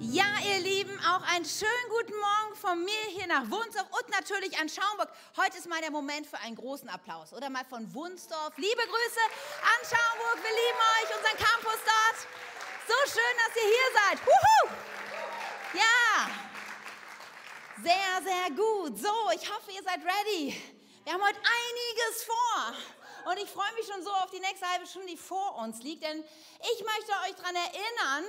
Ja, ihr Lieben, auch einen schönen guten Morgen von mir hier nach Wunsdorf und natürlich an Schaumburg. Heute ist mal der Moment für einen großen Applaus. Oder mal von Wunsdorf. Liebe Grüße an Schaumburg. Wir lieben euch, unseren Campus dort. So schön, dass ihr hier seid. Wuhu! Ja, sehr, sehr gut. So, ich hoffe, ihr seid ready. Wir haben heute einiges vor. Und ich freue mich schon so auf die nächste halbe Stunde, die vor uns liegt. Denn ich möchte euch daran erinnern,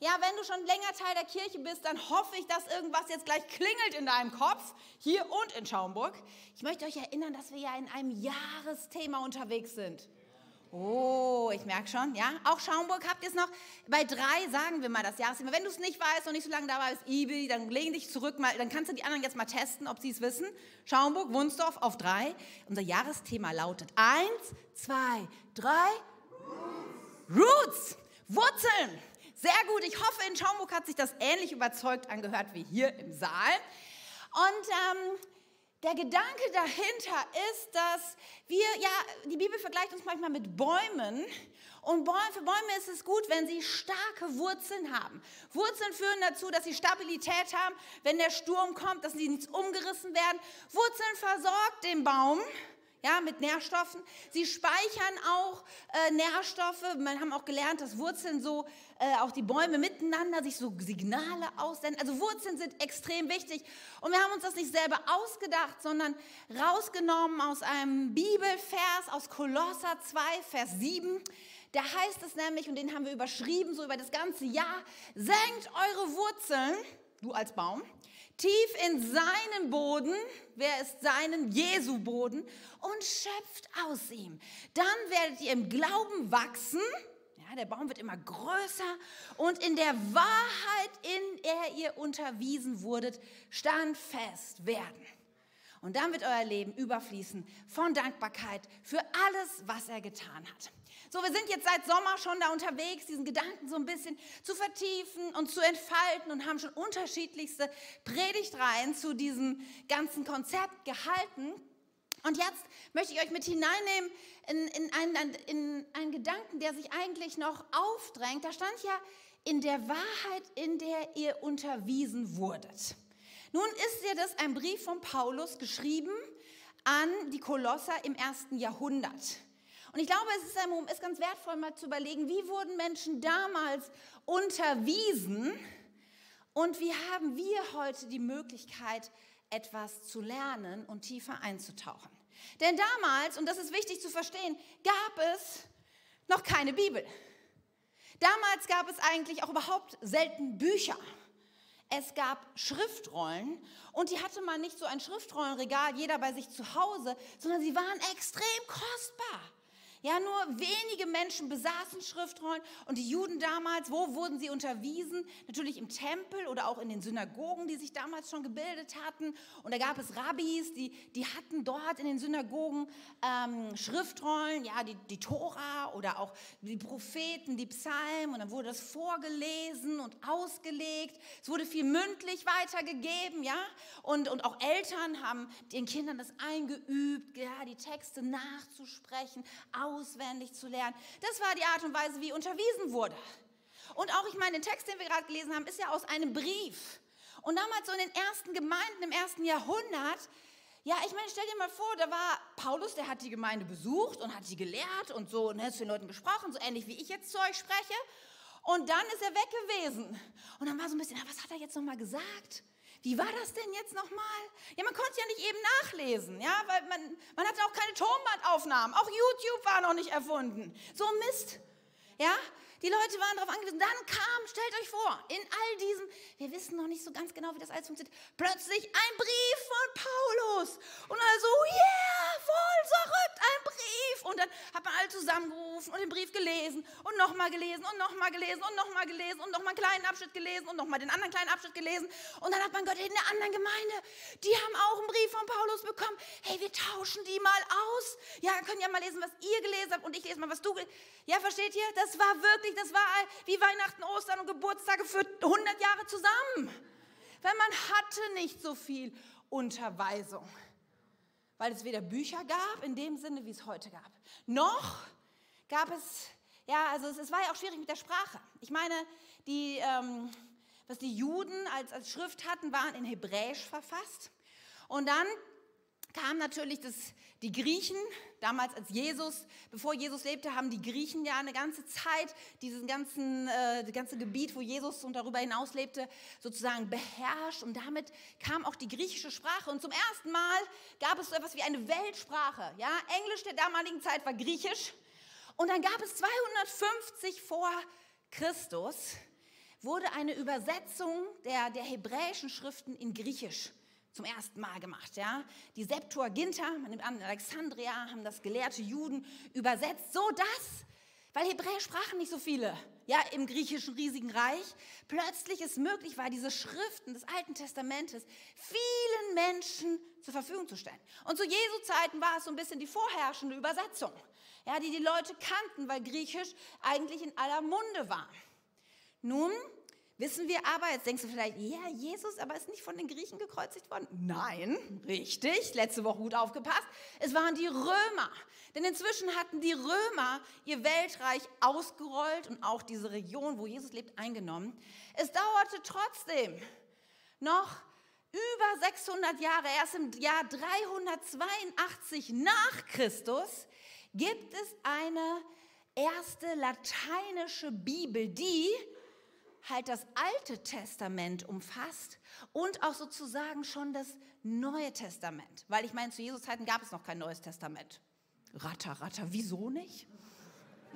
ja, wenn du schon länger Teil der Kirche bist, dann hoffe ich, dass irgendwas jetzt gleich klingelt in deinem Kopf, hier und in Schaumburg. Ich möchte euch erinnern, dass wir ja in einem Jahresthema unterwegs sind. Oh, ich merke schon, ja. Auch Schaumburg habt ihr es noch. Bei drei sagen wir mal das Jahresthema. Wenn du es nicht weißt und nicht so lange dabei bist, Ibi, dann legen dich zurück mal, dann kannst du die anderen jetzt mal testen, ob sie es wissen. Schaumburg, Wunsdorf auf drei. Unser Jahresthema lautet eins, zwei, drei. Roots, Wurzeln. Sehr gut. Ich hoffe, in Schaumburg hat sich das ähnlich überzeugt angehört wie hier im Saal. Und ähm, der Gedanke dahinter ist, dass wir, ja, die Bibel vergleicht uns manchmal mit Bäumen. Und für Bäume ist es gut, wenn sie starke Wurzeln haben. Wurzeln führen dazu, dass sie Stabilität haben, wenn der Sturm kommt, dass sie nicht umgerissen werden. Wurzeln versorgt den Baum ja, mit Nährstoffen. Sie speichern auch äh, Nährstoffe. Wir haben auch gelernt, dass Wurzeln so, äh, auch die Bäume miteinander sich so Signale aussenden. Also Wurzeln sind extrem wichtig. Und wir haben uns das nicht selber ausgedacht, sondern rausgenommen aus einem Bibelvers, aus Kolosser 2, Vers 7. Da heißt es nämlich, und den haben wir überschrieben, so über das ganze Jahr, senkt eure Wurzeln, du als Baum, tief in seinen Boden, wer ist seinen Jesu Boden, und schöpft aus ihm. Dann werdet ihr im Glauben wachsen. Ja, der Baum wird immer größer und in der Wahrheit, in der ihr unterwiesen wurdet, standfest werden. Und dann wird euer Leben überfließen von Dankbarkeit für alles, was er getan hat. So, wir sind jetzt seit Sommer schon da unterwegs, diesen Gedanken so ein bisschen zu vertiefen und zu entfalten und haben schon unterschiedlichste Predigtreihen zu diesem ganzen Konzept gehalten. Und jetzt möchte ich euch mit hineinnehmen in, in, einen, in einen Gedanken, der sich eigentlich noch aufdrängt. Da stand ja in der Wahrheit, in der ihr unterwiesen wurdet. Nun ist ja das ein Brief von Paulus geschrieben an die Kolosser im ersten Jahrhundert. Und ich glaube, es ist, ein, ist ganz wertvoll, mal zu überlegen, wie wurden Menschen damals unterwiesen und wie haben wir heute die Möglichkeit, etwas zu lernen und tiefer einzutauchen. Denn damals, und das ist wichtig zu verstehen, gab es noch keine Bibel. Damals gab es eigentlich auch überhaupt selten Bücher. Es gab Schriftrollen und die hatte man nicht so ein Schriftrollenregal, jeder bei sich zu Hause, sondern sie waren extrem kostbar. Ja, nur wenige Menschen besaßen Schriftrollen und die Juden damals, wo wurden sie unterwiesen? Natürlich im Tempel oder auch in den Synagogen, die sich damals schon gebildet hatten. Und da gab es Rabbis, die, die hatten dort in den Synagogen ähm, Schriftrollen, ja, die, die Tora oder auch die Propheten, die Psalmen. Und dann wurde das vorgelesen und ausgelegt. Es wurde viel mündlich weitergegeben, ja. Und, und auch Eltern haben den Kindern das eingeübt, ja, die Texte nachzusprechen, auswendig zu lernen. Das war die Art und Weise, wie unterwiesen wurde. Und auch, ich meine, den Text, den wir gerade gelesen haben, ist ja aus einem Brief. Und damals so in den ersten Gemeinden im ersten Jahrhundert, ja, ich meine, stell dir mal vor, da war Paulus, der hat die Gemeinde besucht und hat sie gelehrt und so und hat zu den Leuten gesprochen, so ähnlich wie ich jetzt zu euch spreche. Und dann ist er weg gewesen. Und dann war so ein bisschen, was hat er jetzt nochmal gesagt? Wie war das denn jetzt nochmal? Ja, man konnte ja nicht eben nachlesen, ja, weil man, man hatte auch keine Tonbandaufnahmen. Auch YouTube war noch nicht erfunden. So Mist, ja. Die Leute waren darauf angewiesen. Dann kam, stellt euch vor, in all diesem, wir wissen noch nicht so ganz genau, wie das alles funktioniert, plötzlich ein Brief von Paulus. Und also, yeah, voll verrückt, ein Brief. Und dann hat man alle zusammengerufen und den Brief gelesen und nochmal gelesen und nochmal gelesen und nochmal gelesen und nochmal einen kleinen Abschnitt gelesen und nochmal den anderen kleinen Abschnitt gelesen. Und dann hat man gehört, in der anderen Gemeinde, die haben auch einen Brief von Paulus bekommen. Hey, wir tauschen die mal aus. Ja, können ja mal lesen, was ihr gelesen habt und ich lese mal, was du gelesen. Ja, versteht ihr? Das war wirklich, das war wie Weihnachten, Ostern und Geburtstage für 100 Jahre zusammen. Weil man hatte nicht so viel Unterweisung. Weil es weder Bücher gab, in dem Sinne, wie es heute gab, noch gab es, ja, also es, es war ja auch schwierig mit der Sprache. Ich meine, die, ähm, was die Juden als, als Schrift hatten, waren in Hebräisch verfasst. Und dann kam natürlich das, die Griechen, damals als Jesus, bevor Jesus lebte, haben die Griechen ja eine ganze Zeit dieses ganzen, äh, das ganze Gebiet, wo Jesus und darüber hinaus lebte, sozusagen beherrscht. Und damit kam auch die griechische Sprache. Und zum ersten Mal gab es so etwas wie eine Weltsprache. Ja? Englisch der damaligen Zeit war Griechisch. Und dann gab es 250 vor Christus, wurde eine Übersetzung der, der hebräischen Schriften in Griechisch zum ersten Mal gemacht. Ja? Die Septuaginta, man nimmt an, Alexandria haben das gelehrte Juden übersetzt, so dass, weil Hebräisch sprachen nicht so viele, ja, im griechischen riesigen Reich, plötzlich es möglich war, diese Schriften des Alten Testamentes vielen Menschen zur Verfügung zu stellen. Und zu Jesu Zeiten war es so ein bisschen die vorherrschende Übersetzung, ja, die die Leute kannten, weil Griechisch eigentlich in aller Munde war. Nun Wissen wir aber, jetzt denkst du vielleicht, ja, Jesus, aber ist nicht von den Griechen gekreuzigt worden? Nein, richtig, letzte Woche gut aufgepasst. Es waren die Römer. Denn inzwischen hatten die Römer ihr Weltreich ausgerollt und auch diese Region, wo Jesus lebt, eingenommen. Es dauerte trotzdem noch über 600 Jahre, erst im Jahr 382 nach Christus, gibt es eine erste lateinische Bibel, die halt das Alte Testament umfasst und auch sozusagen schon das Neue Testament. Weil ich meine, zu Jesus Zeiten gab es noch kein Neues Testament. Ratter, ratter, wieso nicht?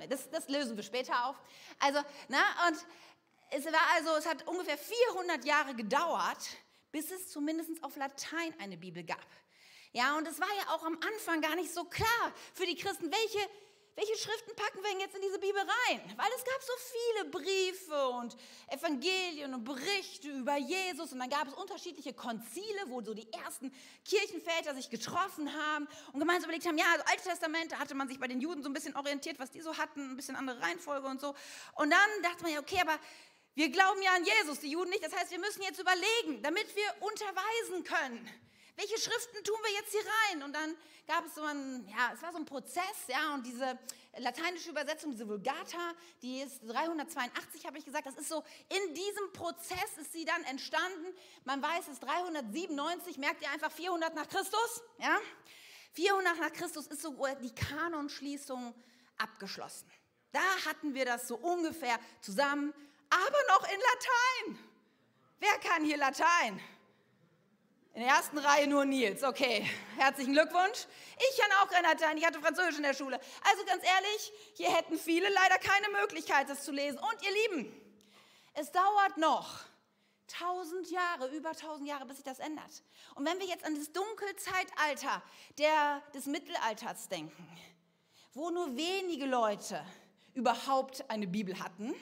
Das, das lösen wir später auf. Also, na, und es war also, es hat ungefähr 400 Jahre gedauert, bis es zumindest auf Latein eine Bibel gab. Ja, und es war ja auch am Anfang gar nicht so klar für die Christen, welche welche Schriften packen wir denn jetzt in diese Bibel rein? Weil es gab so viele Briefe und Evangelien und Berichte über Jesus und dann gab es unterschiedliche Konzile, wo so die ersten Kirchenväter sich getroffen haben und gemeinsam überlegt haben, ja, also Alte Testament, da hatte man sich bei den Juden so ein bisschen orientiert, was die so hatten, ein bisschen andere Reihenfolge und so. Und dann dachte man ja, okay, aber wir glauben ja an Jesus, die Juden nicht. Das heißt, wir müssen jetzt überlegen, damit wir unterweisen können welche Schriften tun wir jetzt hier rein? Und dann gab es so ein, ja, es war so ein Prozess, ja, und diese lateinische Übersetzung, diese Vulgata, die ist 382, habe ich gesagt, das ist so, in diesem Prozess ist sie dann entstanden. Man weiß, es ist 397, merkt ihr einfach 400 nach Christus, ja? 400 nach Christus ist so die Kanonschließung abgeschlossen. Da hatten wir das so ungefähr zusammen, aber noch in Latein. Wer kann hier Latein? In der ersten Reihe nur Nils. Okay, herzlichen Glückwunsch. Ich kann auch Latein, ich hatte Französisch in der Schule. Also ganz ehrlich, hier hätten viele leider keine Möglichkeit, das zu lesen. Und ihr Lieben, es dauert noch tausend Jahre, über tausend Jahre, bis sich das ändert. Und wenn wir jetzt an das Dunkelzeitalter der, des Mittelalters denken, wo nur wenige Leute überhaupt eine Bibel hatten,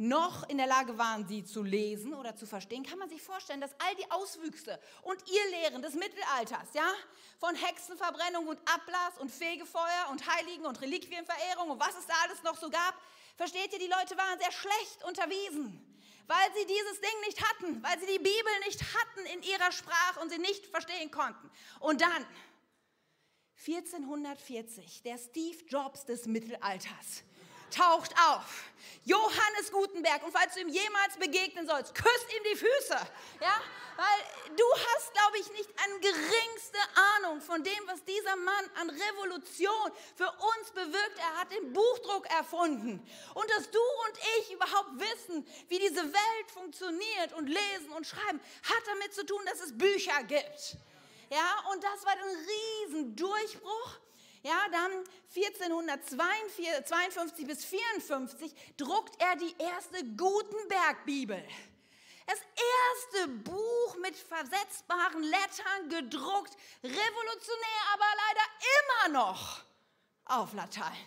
noch in der Lage waren, sie zu lesen oder zu verstehen, kann man sich vorstellen, dass all die Auswüchse und ihr Lehren des Mittelalters, ja, von Hexenverbrennung und Ablass und Fegefeuer und Heiligen und Reliquienverehrung und was es da alles noch so gab, versteht ihr, die Leute waren sehr schlecht unterwiesen, weil sie dieses Ding nicht hatten, weil sie die Bibel nicht hatten in ihrer Sprache und sie nicht verstehen konnten. Und dann 1440, der Steve Jobs des Mittelalters taucht auf. Johannes Gutenberg. Und falls du ihm jemals begegnen sollst, küsst ihm die Füße. Ja? Weil du hast, glaube ich, nicht eine geringste Ahnung von dem, was dieser Mann an Revolution für uns bewirkt. Er hat den Buchdruck erfunden. Und dass du und ich überhaupt wissen, wie diese Welt funktioniert und lesen und schreiben, hat damit zu tun, dass es Bücher gibt. Ja, und das war ein Riesendurchbruch. Ja, dann 1452 bis 54 druckt er die erste Gutenberg-Bibel. Das erste Buch mit versetzbaren Lettern gedruckt, revolutionär, aber leider immer noch auf Latein.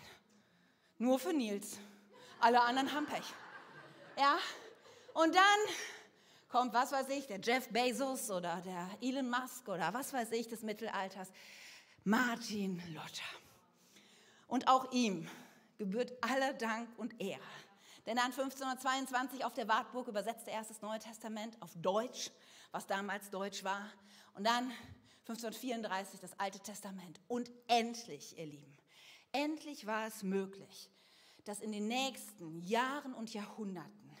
Nur für Nils. Alle anderen haben Pech. Ja, und dann kommt, was weiß ich, der Jeff Bezos oder der Elon Musk oder was weiß ich des Mittelalters. Martin Luther. Und auch ihm gebührt aller Dank und Ehre. Denn er 1522 auf der Wartburg übersetzte erst das Neue Testament auf Deutsch, was damals Deutsch war. Und dann 1534 das Alte Testament. Und endlich, ihr Lieben, endlich war es möglich, dass in den nächsten Jahren und Jahrhunderten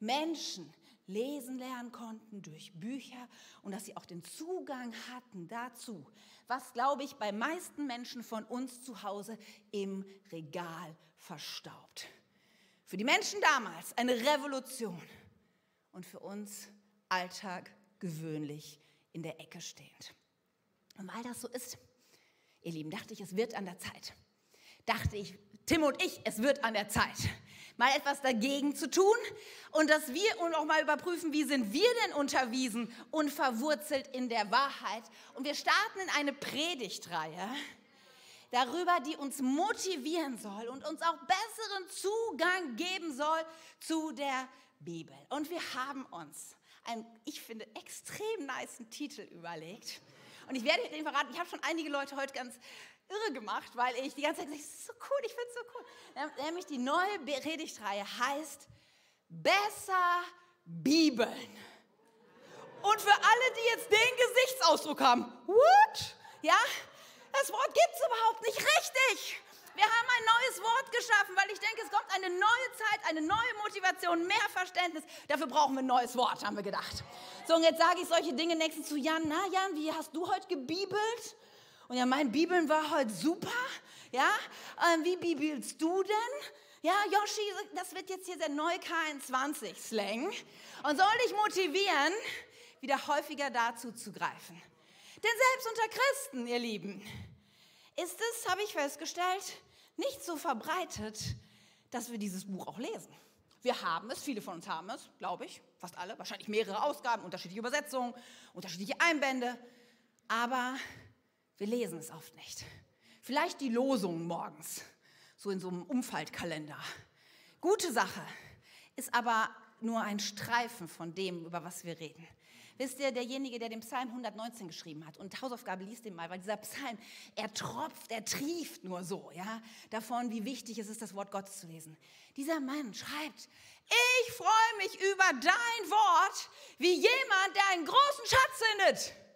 Menschen lesen lernen konnten durch Bücher und dass sie auch den Zugang hatten dazu, was, glaube ich, bei meisten Menschen von uns zu Hause im Regal verstaubt. Für die Menschen damals eine Revolution und für uns Alltag gewöhnlich in der Ecke stehend. Und weil das so ist, ihr Lieben, dachte ich, es wird an der Zeit. Dachte ich, Tim und ich, es wird an der Zeit, mal etwas dagegen zu tun und dass wir und auch mal überprüfen, wie sind wir denn unterwiesen und verwurzelt in der Wahrheit. Und wir starten in eine Predigtreihe darüber, die uns motivieren soll und uns auch besseren Zugang geben soll zu der Bibel. Und wir haben uns einen, ich finde, extrem niceen Titel überlegt. Und ich werde den verraten, ich habe schon einige Leute heute ganz irre gemacht, weil ich die ganze Zeit gesagt das ist so cool, ich finde es so cool. Nämlich die neue Predigtreihe heißt Besser Bibeln. Und für alle, die jetzt den Gesichtsausdruck haben, what? Ja, das Wort gibt es überhaupt nicht richtig. Wir haben ein neues Wort geschaffen, weil ich denke, es kommt eine neue Zeit, eine neue Motivation, mehr Verständnis. Dafür brauchen wir ein neues Wort, haben wir gedacht. So, und jetzt sage ich solche Dinge nächstens zu Jan. Na, Jan, wie hast du heute gebibelt? Und ja, mein Bibeln war heute super. Ja, ähm, wie bibelst du denn? Ja, Yoshi, das wird jetzt hier der neue K21-Slang. Und soll dich motivieren, wieder häufiger dazu zu greifen. Denn selbst unter Christen, ihr Lieben, ist es, habe ich festgestellt, nicht so verbreitet, dass wir dieses Buch auch lesen. Wir haben es, viele von uns haben es, glaube ich, fast alle, wahrscheinlich mehrere Ausgaben, unterschiedliche Übersetzungen, unterschiedliche Einbände, aber wir lesen es oft nicht. Vielleicht die Losungen morgens, so in so einem Umfaltkalender. Gute Sache, ist aber nur ein Streifen von dem, über was wir reden. Wisst ihr, derjenige, der den Psalm 119 geschrieben hat, und Hausaufgabe liest den mal, weil dieser Psalm, er tropft, er trieft nur so, ja, davon, wie wichtig es ist, das Wort Gottes zu lesen. Dieser Mann schreibt, ich freue mich über dein Wort, wie jemand, der einen großen Schatz findet.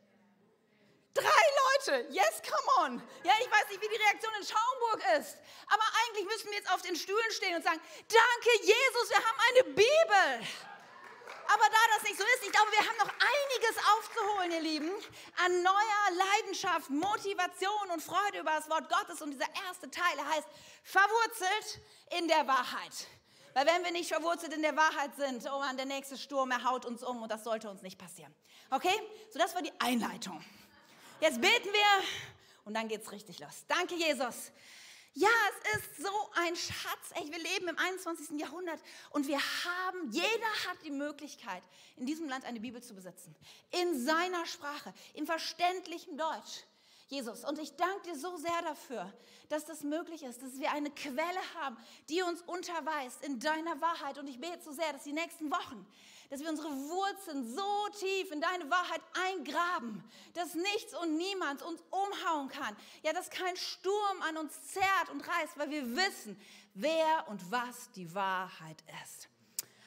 Drei Leute, yes, come on. Ja, ich weiß nicht, wie die Reaktion in Schaumburg ist, aber eigentlich müssen wir jetzt auf den Stühlen stehen und sagen, danke Jesus, wir haben eine Bibel. Aber da das nicht so ist, ich glaube, wir haben noch einiges aufzuholen, ihr Lieben, an neuer Leidenschaft, Motivation und Freude über das Wort Gottes. Und dieser erste Teil heißt, verwurzelt in der Wahrheit. Weil wenn wir nicht verwurzelt in der Wahrheit sind, oh Mann, der nächste Sturm, er haut uns um und das sollte uns nicht passieren. Okay? So, das war die Einleitung. Jetzt beten wir und dann geht's richtig los. Danke, Jesus. Ja, es ist so ein Schatz. Ey, wir leben im 21. Jahrhundert und wir haben, jeder hat die Möglichkeit, in diesem Land eine Bibel zu besitzen. In seiner Sprache, in verständlichem Deutsch. Jesus. Und ich danke dir so sehr dafür, dass das möglich ist, dass wir eine Quelle haben, die uns unterweist in deiner Wahrheit. Und ich bete so sehr, dass die nächsten Wochen, dass wir unsere Wurzeln so tief in deine Wahrheit eingraben, dass nichts und niemand uns umhauen kann. Ja, dass kein Sturm an uns zerrt und reißt, weil wir wissen, wer und was die Wahrheit ist.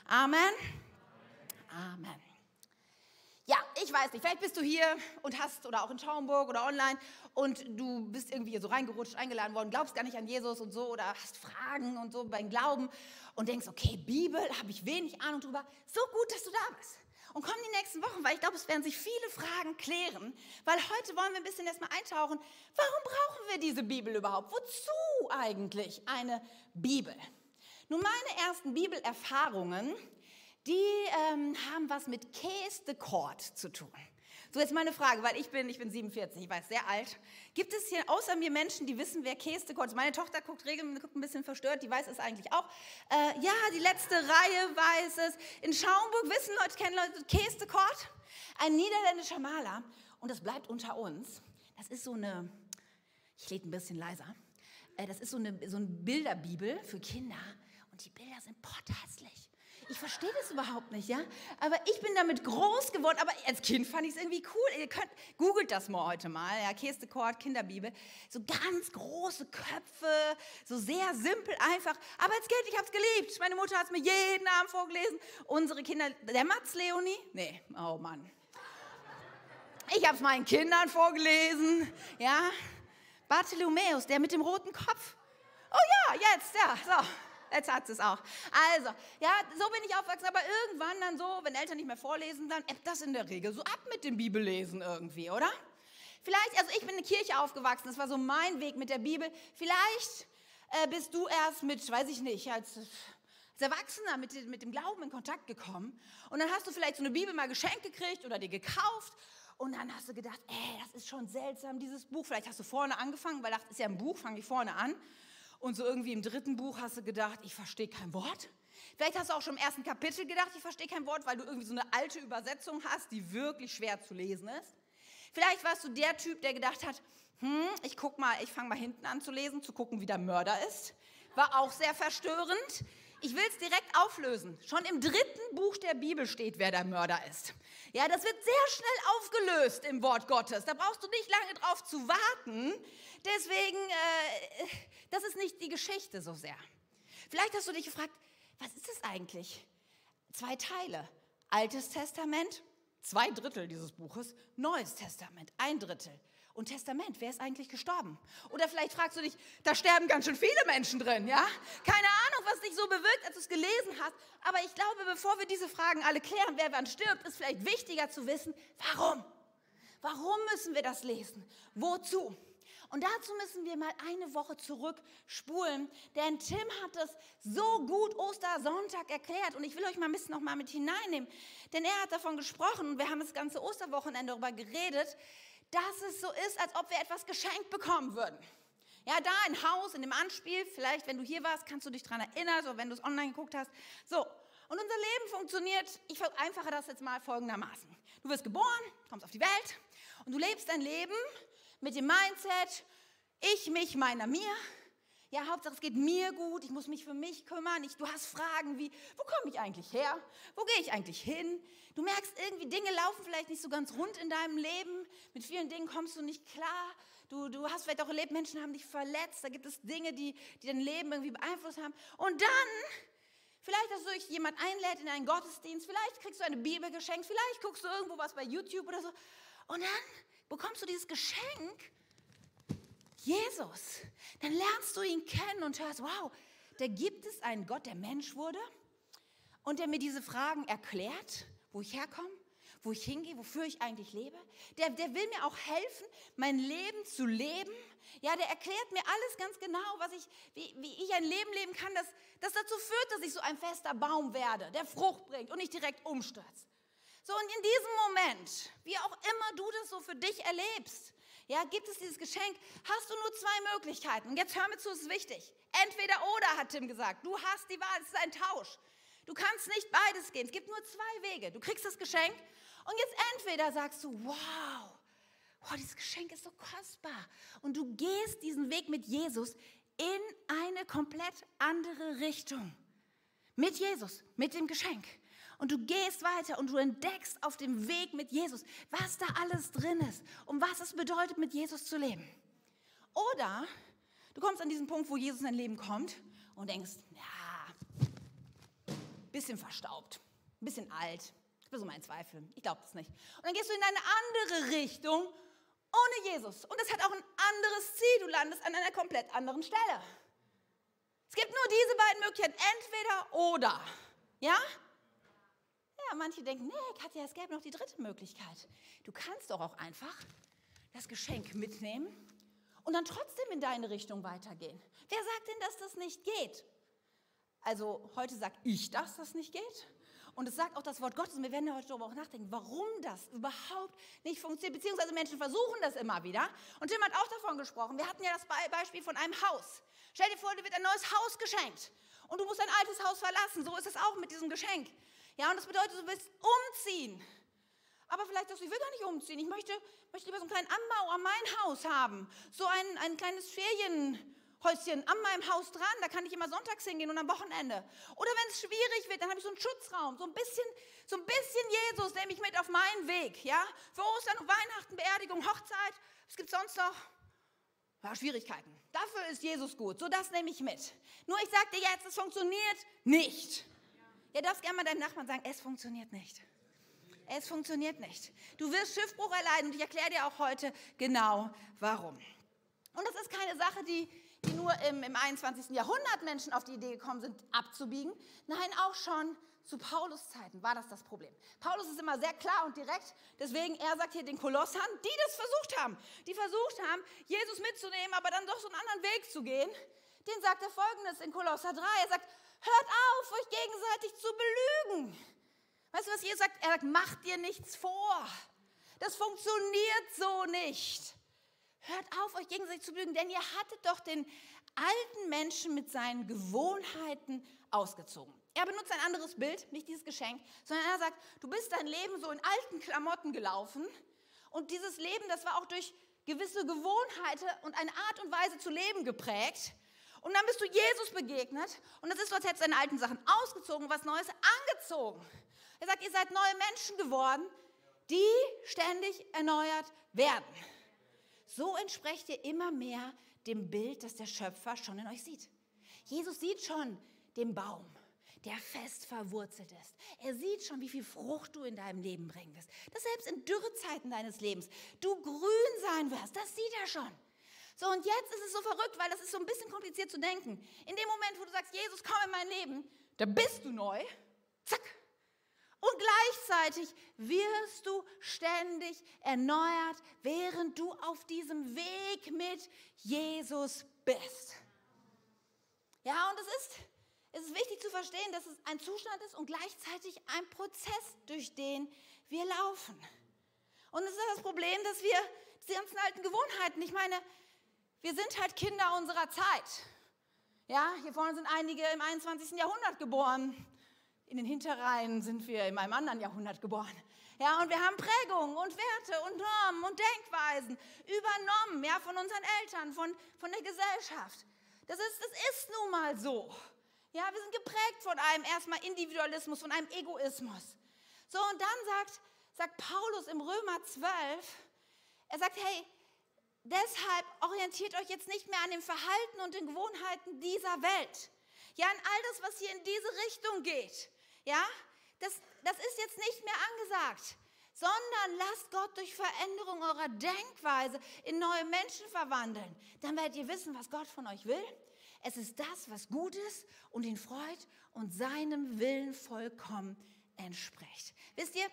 Amen. Amen. Ja, ich weiß nicht, vielleicht bist du hier und hast, oder auch in Schaumburg oder online, und du bist irgendwie so reingerutscht, eingeladen worden, glaubst gar nicht an Jesus und so, oder hast Fragen und so beim Glauben und denkst, okay, Bibel, habe ich wenig Ahnung drüber. So gut, dass du da bist. Und komm die nächsten Wochen, weil ich glaube, es werden sich viele Fragen klären, weil heute wollen wir ein bisschen erstmal eintauchen, warum brauchen wir diese Bibel überhaupt? Wozu eigentlich eine Bibel? Nun, meine ersten Bibelerfahrungen, die ähm, haben was mit Case the Court zu tun. So jetzt meine Frage, weil ich bin, ich bin 47, ich weiß, sehr alt. Gibt es hier außer mir Menschen, die wissen, wer Käse Court ist? Meine Tochter guckt regelmäßig, guckt ein bisschen verstört, die weiß es eigentlich auch. Äh, ja, die letzte Reihe weiß es. In Schaumburg wissen Leute, kennen Leute Käse Court? Ein niederländischer Maler. Und das bleibt unter uns. Das ist so eine, ich rede ein bisschen leiser. Äh, das ist so eine, so eine Bilderbibel für Kinder. Und die Bilder sind potthässlich. Ich verstehe das überhaupt nicht, ja? Aber ich bin damit groß geworden. Aber als Kind fand ich es irgendwie cool. Ihr könnt, googelt das mal heute mal, ja? Keste Kort, Kinderbibel. So ganz große Köpfe, so sehr simpel, einfach. Aber als Kind, ich habe es geliebt. Meine Mutter hat es mir jeden Abend vorgelesen. Unsere Kinder, der Matz Leonie? Nee, oh Mann. Ich habe es meinen Kindern vorgelesen, ja? Bartholomäus, der mit dem roten Kopf. Oh ja, jetzt, ja, so. Jetzt hat sie es auch. Also, ja, so bin ich aufgewachsen, aber irgendwann dann so, wenn Eltern nicht mehr vorlesen, dann ebbt das in der Regel so ab mit dem Bibellesen irgendwie, oder? Vielleicht, also ich bin in der Kirche aufgewachsen, das war so mein Weg mit der Bibel. Vielleicht äh, bist du erst mit, weiß ich nicht, als, als Erwachsener mit, mit dem Glauben in Kontakt gekommen. Und dann hast du vielleicht so eine Bibel mal geschenkt gekriegt oder dir gekauft. Und dann hast du gedacht, ey, das ist schon seltsam, dieses Buch. Vielleicht hast du vorne angefangen, weil das ist ja ein Buch, fange ich vorne an. Und so irgendwie im dritten Buch hast du gedacht, ich verstehe kein Wort. Vielleicht hast du auch schon im ersten Kapitel gedacht, ich verstehe kein Wort, weil du irgendwie so eine alte Übersetzung hast, die wirklich schwer zu lesen ist. Vielleicht warst du der Typ, der gedacht hat, hm, ich guck mal, ich fange mal hinten an zu lesen, zu gucken, wie der Mörder ist. War auch sehr verstörend. Ich will es direkt auflösen. Schon im dritten Buch der Bibel steht, wer der Mörder ist. Ja, das wird sehr schnell aufgelöst im Wort Gottes. Da brauchst du nicht lange drauf zu warten. Deswegen, äh, das ist nicht die Geschichte so sehr. Vielleicht hast du dich gefragt, was ist es eigentlich? Zwei Teile. Altes Testament, zwei Drittel dieses Buches. Neues Testament, ein Drittel. Und Testament, wer ist eigentlich gestorben? Oder vielleicht fragst du dich, da sterben ganz schön viele Menschen drin, ja? Keine Ahnung, was dich so bewirkt, als du es gelesen hast. Aber ich glaube, bevor wir diese Fragen alle klären, wer wann stirbt, ist vielleicht wichtiger zu wissen, warum? Warum müssen wir das lesen? Wozu? Und dazu müssen wir mal eine Woche zurückspulen, denn Tim hat es so gut Ostersonntag erklärt und ich will euch mal ein bisschen noch mal mit hineinnehmen, denn er hat davon gesprochen und wir haben das ganze Osterwochenende darüber geredet, dass es so ist, als ob wir etwas geschenkt bekommen würden. Ja, da ein Haus in dem Anspiel, vielleicht wenn du hier warst, kannst du dich daran erinnern, oder wenn du es online geguckt hast. So, und unser Leben funktioniert, ich vereinfache das jetzt mal folgendermaßen. Du wirst geboren, kommst auf die Welt und du lebst dein Leben mit dem Mindset, ich, mich, meiner, mir. Ja, Hauptsache es geht mir gut, ich muss mich für mich kümmern. Ich, du hast Fragen wie, wo komme ich eigentlich her? Wo gehe ich eigentlich hin? Du merkst irgendwie, Dinge laufen vielleicht nicht so ganz rund in deinem Leben. Mit vielen Dingen kommst du nicht klar. Du, du hast vielleicht auch erlebt, Menschen haben dich verletzt. Da gibt es Dinge, die, die dein Leben irgendwie beeinflusst haben. Und dann, vielleicht, dass dich jemand einlädt in einen Gottesdienst, vielleicht kriegst du eine Bibel geschenkt, vielleicht guckst du irgendwo was bei YouTube oder so. Und dann bekommst du dieses Geschenk, Jesus. Dann lernst du ihn kennen und hörst, wow, da gibt es einen Gott, der Mensch wurde und der mir diese Fragen erklärt, wo ich herkomme, wo ich hingehe, wofür ich eigentlich lebe. Der, der will mir auch helfen, mein Leben zu leben. Ja, der erklärt mir alles ganz genau, was ich, wie, wie ich ein Leben leben kann, das, das dazu führt, dass ich so ein fester Baum werde, der Frucht bringt und nicht direkt umstürzt. So, und in diesem Moment, wie auch immer du das so für dich erlebst, ja, gibt es dieses Geschenk, hast du nur zwei Möglichkeiten. Und jetzt hör mir zu, es ist wichtig. Entweder oder, hat Tim gesagt. Du hast die Wahl, es ist ein Tausch. Du kannst nicht beides gehen. Es gibt nur zwei Wege. Du kriegst das Geschenk und jetzt entweder sagst du, wow, wow, dieses Geschenk ist so kostbar. Und du gehst diesen Weg mit Jesus in eine komplett andere Richtung. Mit Jesus, mit dem Geschenk und du gehst weiter und du entdeckst auf dem Weg mit Jesus, was da alles drin ist und was es bedeutet, mit Jesus zu leben. Oder du kommst an diesen Punkt, wo Jesus in dein Leben kommt und denkst, ja, bisschen verstaubt, bisschen alt. Das ist so mein Zweifel. Ich glaube das nicht. Und dann gehst du in eine andere Richtung ohne Jesus. Und es hat auch ein anderes Ziel. Du landest an einer komplett anderen Stelle. Es gibt nur diese beiden Möglichkeiten, entweder oder. Ja? Ja, manche denken, nee, Katja, es gäbe noch die dritte Möglichkeit. Du kannst doch auch einfach das Geschenk mitnehmen und dann trotzdem in deine Richtung weitergehen. Wer sagt denn, dass das nicht geht? Also heute sage ich, dass das nicht geht. Und es sagt auch das Wort Gottes. Und wir werden heute darüber auch nachdenken, warum das überhaupt nicht funktioniert. Beziehungsweise Menschen versuchen das immer wieder. Und Tim hat auch davon gesprochen. Wir hatten ja das Beispiel von einem Haus. Stell dir vor, dir wird ein neues Haus geschenkt. Und du musst dein altes Haus verlassen. So ist es auch mit diesem Geschenk. Ja, und das bedeutet, du willst umziehen. Aber vielleicht sagst du, ich will gar nicht umziehen. Ich möchte, möchte lieber so einen kleinen Anbau an mein Haus haben. So ein, ein kleines Ferienhäuschen an meinem Haus dran. Da kann ich immer sonntags hingehen und am Wochenende. Oder wenn es schwierig wird, dann habe ich so einen Schutzraum. So ein bisschen, so ein bisschen Jesus, der mich mit auf meinen Weg. Ja? Für Ostern und Weihnachten, Beerdigung, Hochzeit. Was gibt es sonst noch? Ja, Schwierigkeiten. Dafür ist Jesus gut. So das nehme ich mit. Nur ich sage dir jetzt, es funktioniert nicht. Ja, darfst gerne mal deinem Nachbarn sagen, es funktioniert nicht. Es funktioniert nicht. Du wirst Schiffbruch erleiden und ich erkläre dir auch heute genau, warum. Und das ist keine Sache, die, die nur im, im 21. Jahrhundert Menschen auf die Idee gekommen sind, abzubiegen. Nein, auch schon zu Paulus Zeiten war das das Problem. Paulus ist immer sehr klar und direkt, deswegen er sagt hier den Kolossern, die das versucht haben, die versucht haben, Jesus mitzunehmen, aber dann doch so einen anderen Weg zu gehen, den sagt er folgendes in Kolosser 3, er sagt, hört auf, euch gegenseitig zu belügen. Weißt du, was Jesus sagt? Er sagt, macht dir nichts vor. Das funktioniert so nicht. Hört auf, euch gegenseitig zu belügen, denn ihr hattet doch den alten Menschen mit seinen Gewohnheiten ausgezogen. Er benutzt ein anderes Bild, nicht dieses Geschenk, sondern er sagt, du bist dein Leben so in alten Klamotten gelaufen und dieses Leben, das war auch durch gewisse Gewohnheiten und eine Art und Weise zu leben geprägt. Und dann bist du Jesus begegnet und das ist so, als hättest du deine alten Sachen ausgezogen, was Neues angezogen. Er sagt, ihr seid neue Menschen geworden, die ständig erneuert werden. So entsprecht ihr immer mehr dem Bild, das der Schöpfer schon in euch sieht. Jesus sieht schon den Baum der fest verwurzelt ist. Er sieht schon, wie viel Frucht du in deinem Leben bringen wirst. Dass selbst in Dürrezeiten deines Lebens du grün sein wirst. Das sieht er schon. So, und jetzt ist es so verrückt, weil das ist so ein bisschen kompliziert zu denken. In dem Moment, wo du sagst, Jesus, komm in mein Leben, da bist du neu. Zack. Und gleichzeitig wirst du ständig erneuert, während du auf diesem Weg mit Jesus bist. Ja, und es ist es ist wichtig zu verstehen, dass es ein Zustand ist und gleichzeitig ein Prozess, durch den wir laufen. Und es ist das Problem, dass wir die ganzen alten Gewohnheiten, ich meine, wir sind halt Kinder unserer Zeit. Ja, hier vorne sind einige im 21. Jahrhundert geboren. In den Hinterreihen sind wir in einem anderen Jahrhundert geboren. Ja, und wir haben Prägungen und Werte und Normen und Denkweisen übernommen, ja, von unseren Eltern, von, von der Gesellschaft. Das ist, das ist nun mal so. Ja, wir sind geprägt von einem erstmal Individualismus, von einem Egoismus. So, und dann sagt, sagt Paulus im Römer 12, er sagt, hey, deshalb orientiert euch jetzt nicht mehr an dem Verhalten und den Gewohnheiten dieser Welt. Ja, an all das, was hier in diese Richtung geht. Ja, das, das ist jetzt nicht mehr angesagt, sondern lasst Gott durch Veränderung eurer Denkweise in neue Menschen verwandeln. Dann werdet ihr wissen, was Gott von euch will es ist das, was gut ist und ihn freut und seinem Willen vollkommen entspricht. Wisst ihr,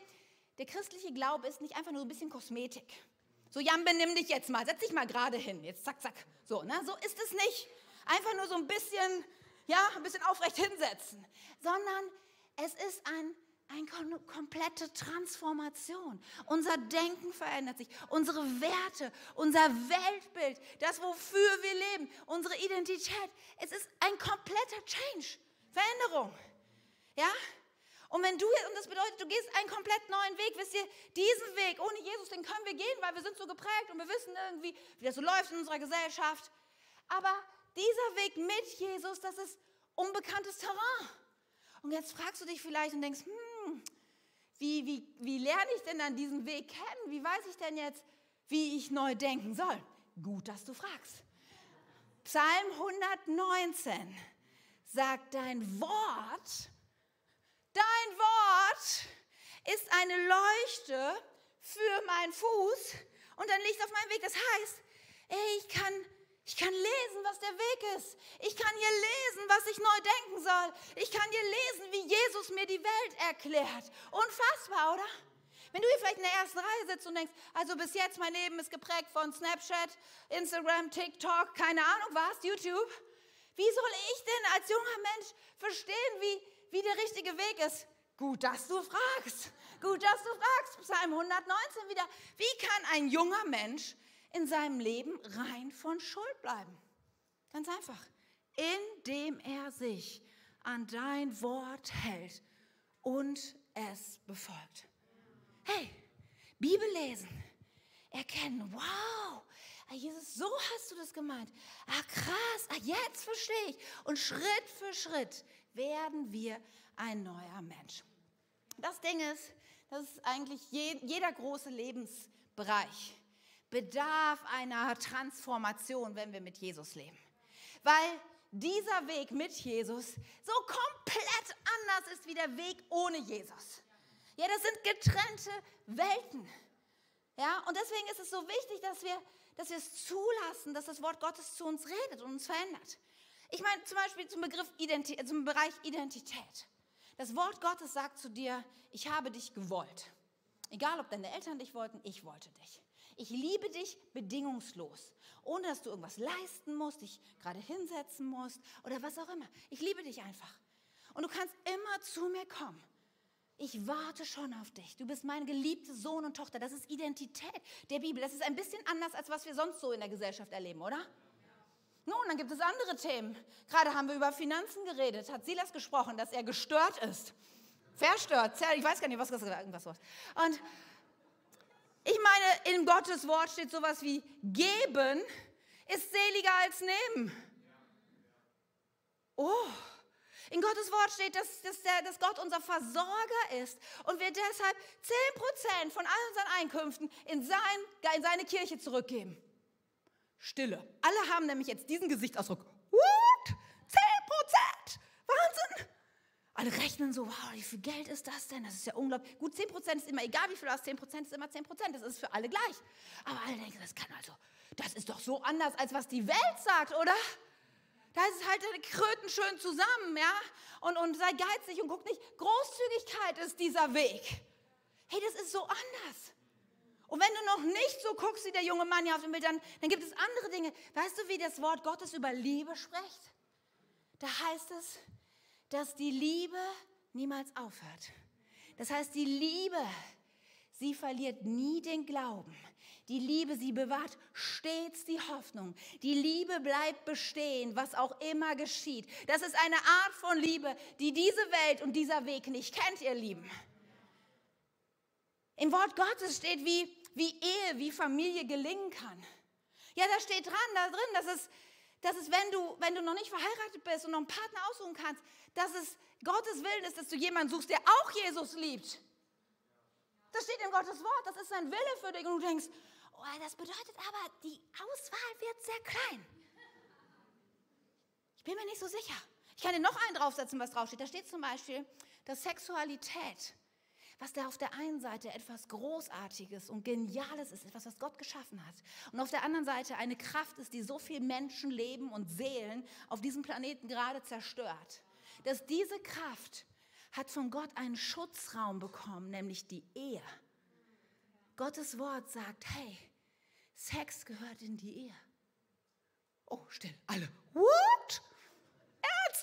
der christliche Glaube ist nicht einfach nur ein bisschen Kosmetik. So, Jan, benimm dich jetzt mal, setz dich mal gerade hin. Jetzt zack, zack. So, ne? so ist es nicht. Einfach nur so ein bisschen, ja, ein bisschen aufrecht hinsetzen. Sondern es ist ein eine komplette Transformation. Unser Denken verändert sich, unsere Werte, unser Weltbild, das, wofür wir leben, unsere Identität. Es ist ein kompletter Change, Veränderung. Ja? Und wenn du, und das bedeutet, du gehst einen komplett neuen Weg, wisst ihr, diesen Weg ohne Jesus, den können wir gehen, weil wir sind so geprägt und wir wissen irgendwie, wie das so läuft in unserer Gesellschaft. Aber dieser Weg mit Jesus, das ist unbekanntes Terrain. Und jetzt fragst du dich vielleicht und denkst, hm, wie, wie, wie lerne ich denn dann diesen Weg kennen? Wie weiß ich denn jetzt, wie ich neu denken soll? Gut, dass du fragst. Psalm 119 sagt dein Wort, dein Wort ist eine Leuchte für meinen Fuß und ein Licht auf meinem Weg. Das heißt, ich kann ich kann lesen, was der Weg ist. Ich kann hier lesen, was ich neu denken soll. Ich kann hier lesen, wie Jesus mir die Welt erklärt. Unfassbar, oder? Wenn du hier vielleicht in der ersten Reihe sitzt und denkst, also bis jetzt mein Leben ist geprägt von Snapchat, Instagram, TikTok, keine Ahnung was, YouTube. Wie soll ich denn als junger Mensch verstehen, wie, wie der richtige Weg ist? Gut, dass du fragst. Gut, dass du fragst. Psalm 119 wieder. Wie kann ein junger Mensch in seinem Leben rein von Schuld bleiben. Ganz einfach. Indem er sich an dein Wort hält und es befolgt. Hey, Bibel lesen, erkennen, wow, ah, Jesus, so hast du das gemeint. Ah, krass, ah, jetzt verstehe ich. Und Schritt für Schritt werden wir ein neuer Mensch. Das Ding ist, das ist eigentlich jeder große Lebensbereich bedarf einer Transformation, wenn wir mit Jesus leben. Weil dieser Weg mit Jesus so komplett anders ist wie der Weg ohne Jesus. Ja, das sind getrennte Welten. Ja, und deswegen ist es so wichtig, dass wir, dass wir es zulassen, dass das Wort Gottes zu uns redet und uns verändert. Ich meine zum Beispiel zum Begriff Identi zum Bereich Identität. Das Wort Gottes sagt zu dir, ich habe dich gewollt. Egal, ob deine Eltern dich wollten, ich wollte dich. Ich liebe dich bedingungslos, ohne dass du irgendwas leisten musst, dich gerade hinsetzen musst oder was auch immer. Ich liebe dich einfach. Und du kannst immer zu mir kommen. Ich warte schon auf dich. Du bist mein geliebter Sohn und Tochter. Das ist Identität der Bibel. Das ist ein bisschen anders, als was wir sonst so in der Gesellschaft erleben, oder? Nun, dann gibt es andere Themen. Gerade haben wir über Finanzen geredet. Hat Silas gesprochen, dass er gestört ist. Verstört. Ich weiß gar nicht, was das irgendwas war. Und ich meine, in Gottes Wort steht sowas wie geben ist seliger als nehmen. Oh. In Gottes Wort steht, dass, dass, der, dass Gott unser Versorger ist und wir deshalb 10% von all unseren Einkünften in, sein, in seine Kirche zurückgeben. Stille. Alle haben nämlich jetzt diesen Gesichtsausdruck. What? 10%? Wahnsinn! Alle rechnen so, wow, wie viel Geld ist das denn? Das ist ja unglaublich. Gut, 10% ist immer egal, wie viel du hast, 10% ist immer 10%. Das ist für alle gleich. Aber alle denken, das kann also, das ist doch so anders, als was die Welt sagt, oder? Da ist halt Kröten schön zusammen, ja? Und, und sei geizig und guck nicht. Großzügigkeit ist dieser Weg. Hey, das ist so anders. Und wenn du noch nicht so guckst wie der junge Mann hier auf dem Bild, dann, dann gibt es andere Dinge. Weißt du, wie das Wort Gottes über Liebe spricht? Da heißt es, dass die Liebe niemals aufhört. Das heißt, die Liebe, sie verliert nie den Glauben. Die Liebe, sie bewahrt stets die Hoffnung. Die Liebe bleibt bestehen, was auch immer geschieht. Das ist eine Art von Liebe, die diese Welt und dieser Weg nicht kennt, ihr Lieben. Im Wort Gottes steht, wie, wie Ehe, wie Familie gelingen kann. Ja, da steht dran, da drin, dass es, dass es wenn, du, wenn du noch nicht verheiratet bist und noch einen Partner aussuchen kannst, dass es Gottes Willen ist, dass du jemanden suchst, der auch Jesus liebt. Das steht in Gottes Wort, das ist sein Wille für dich. Und du denkst, oh, das bedeutet aber, die Auswahl wird sehr klein. Ich bin mir nicht so sicher. Ich kann dir noch einen draufsetzen, was draufsteht. Da steht zum Beispiel, dass Sexualität was da auf der einen Seite etwas Großartiges und Geniales ist, etwas, was Gott geschaffen hat. Und auf der anderen Seite eine Kraft ist, die so viel Menschenleben und Seelen auf diesem Planeten gerade zerstört. Dass diese Kraft hat von Gott einen Schutzraum bekommen, nämlich die Ehe. Gottes Wort sagt, hey, Sex gehört in die Ehe. Oh, still, alle. What?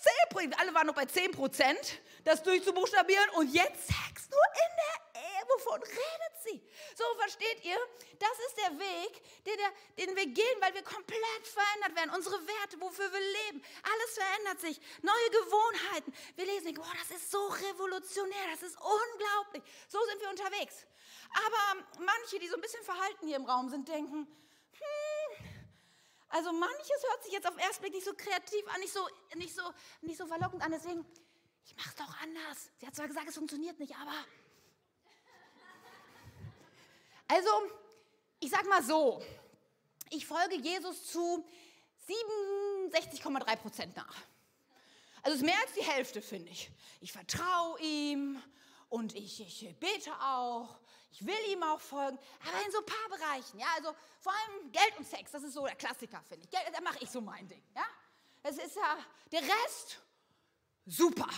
Er hat 10 alle waren noch bei 10 Prozent, das durchzubuchstabieren und jetzt Sex nur in der Ehe. Wovon redet sie? So versteht ihr, das ist der Weg, den, der, den wir gehen, weil wir komplett verändert werden. Unsere Werte, wofür wir leben, alles verändert sich. Neue Gewohnheiten. Wir lesen, boah, das ist so revolutionär, das ist unglaublich. So sind wir unterwegs. Aber manche, die so ein bisschen verhalten hier im Raum sind, denken, hm, also manches hört sich jetzt auf den ersten Blick nicht so kreativ an, nicht so, nicht so, nicht so verlockend an. Deswegen, ich mache es doch anders. Sie hat zwar gesagt, es funktioniert nicht, aber... Also, ich sag mal so, ich folge Jesus zu 67,3 Prozent nach. Also es ist mehr als die Hälfte, finde ich. Ich vertraue ihm und ich, ich bete auch ich will ihm auch folgen, aber in so ein paar Bereichen. Ja, also vor allem Geld und Sex, das ist so der Klassiker, finde ich. Geld, da mache ich so mein Ding. Ja, es ist ja der Rest super,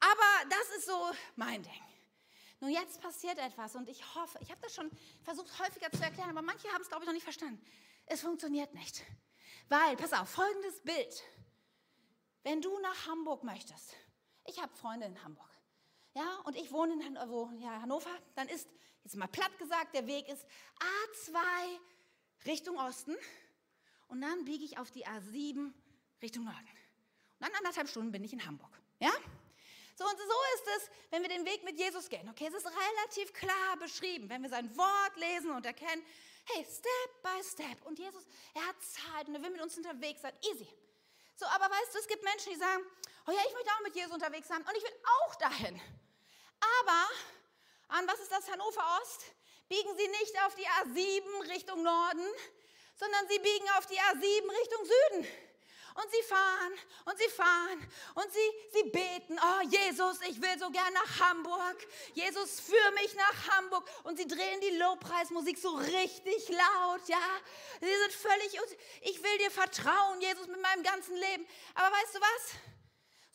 aber das ist so mein Ding. Nun jetzt passiert etwas und ich hoffe, ich habe das schon versucht häufiger zu erklären, aber manche haben es glaube ich noch nicht verstanden. Es funktioniert nicht, weil pass auf, folgendes Bild: Wenn du nach Hamburg möchtest, ich habe Freunde in Hamburg ja, und ich wohne in Han ja, Hannover, dann ist, jetzt mal platt gesagt, der Weg ist A2 Richtung Osten und dann biege ich auf die A7 Richtung Norden. Und dann anderthalb Stunden bin ich in Hamburg. Ja? So und so ist es, wenn wir den Weg mit Jesus gehen. Okay, es ist relativ klar beschrieben, wenn wir sein Wort lesen und erkennen, hey, Step by Step. Und Jesus, er hat Zeit und er will mit uns unterwegs sein. Easy. So, aber weißt du, es gibt Menschen, die sagen, oh ja, ich möchte auch mit Jesus unterwegs sein und ich will auch dahin. Aber an was ist das Hannover Ost? Biegen Sie nicht auf die A7 Richtung Norden, sondern Sie biegen auf die A7 Richtung Süden. und sie fahren und sie fahren und sie, sie beten, oh Jesus, ich will so gern nach Hamburg. Jesus, führ mich nach Hamburg. Und sie drehen die Lobpreismusik so richtig laut, ja. Sie sind völlig, ich will dir vertrauen, Jesus, mit meinem ganzen Leben. Aber weißt du was?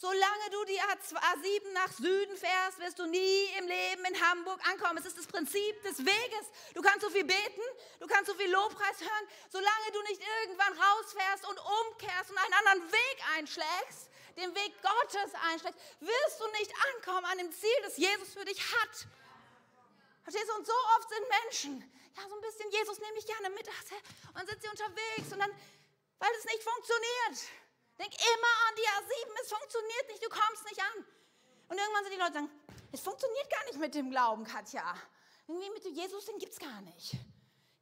Solange du die A7 nach Süden fährst, wirst du nie im Leben in Hamburg ankommen. Es ist das Prinzip des Weges. Du kannst so viel beten, du kannst so viel Lobpreis hören. Solange du nicht irgendwann rausfährst und umkehrst und einen anderen Weg einschlägst, den Weg Gottes einschlägst, wirst du nicht ankommen an dem Ziel, das Jesus für dich hat. Verstehst du? Und so oft sind Menschen, ja, so ein bisschen, Jesus nehme ich gerne mit, und sind sie unterwegs und dann, weil es nicht funktioniert. Denk immer an die A7, es funktioniert nicht, du kommst nicht an. Und irgendwann sind die Leute sagen, es funktioniert gar nicht mit dem Glauben, Katja. Irgendwie mit dem Jesus, den gibt es gar nicht.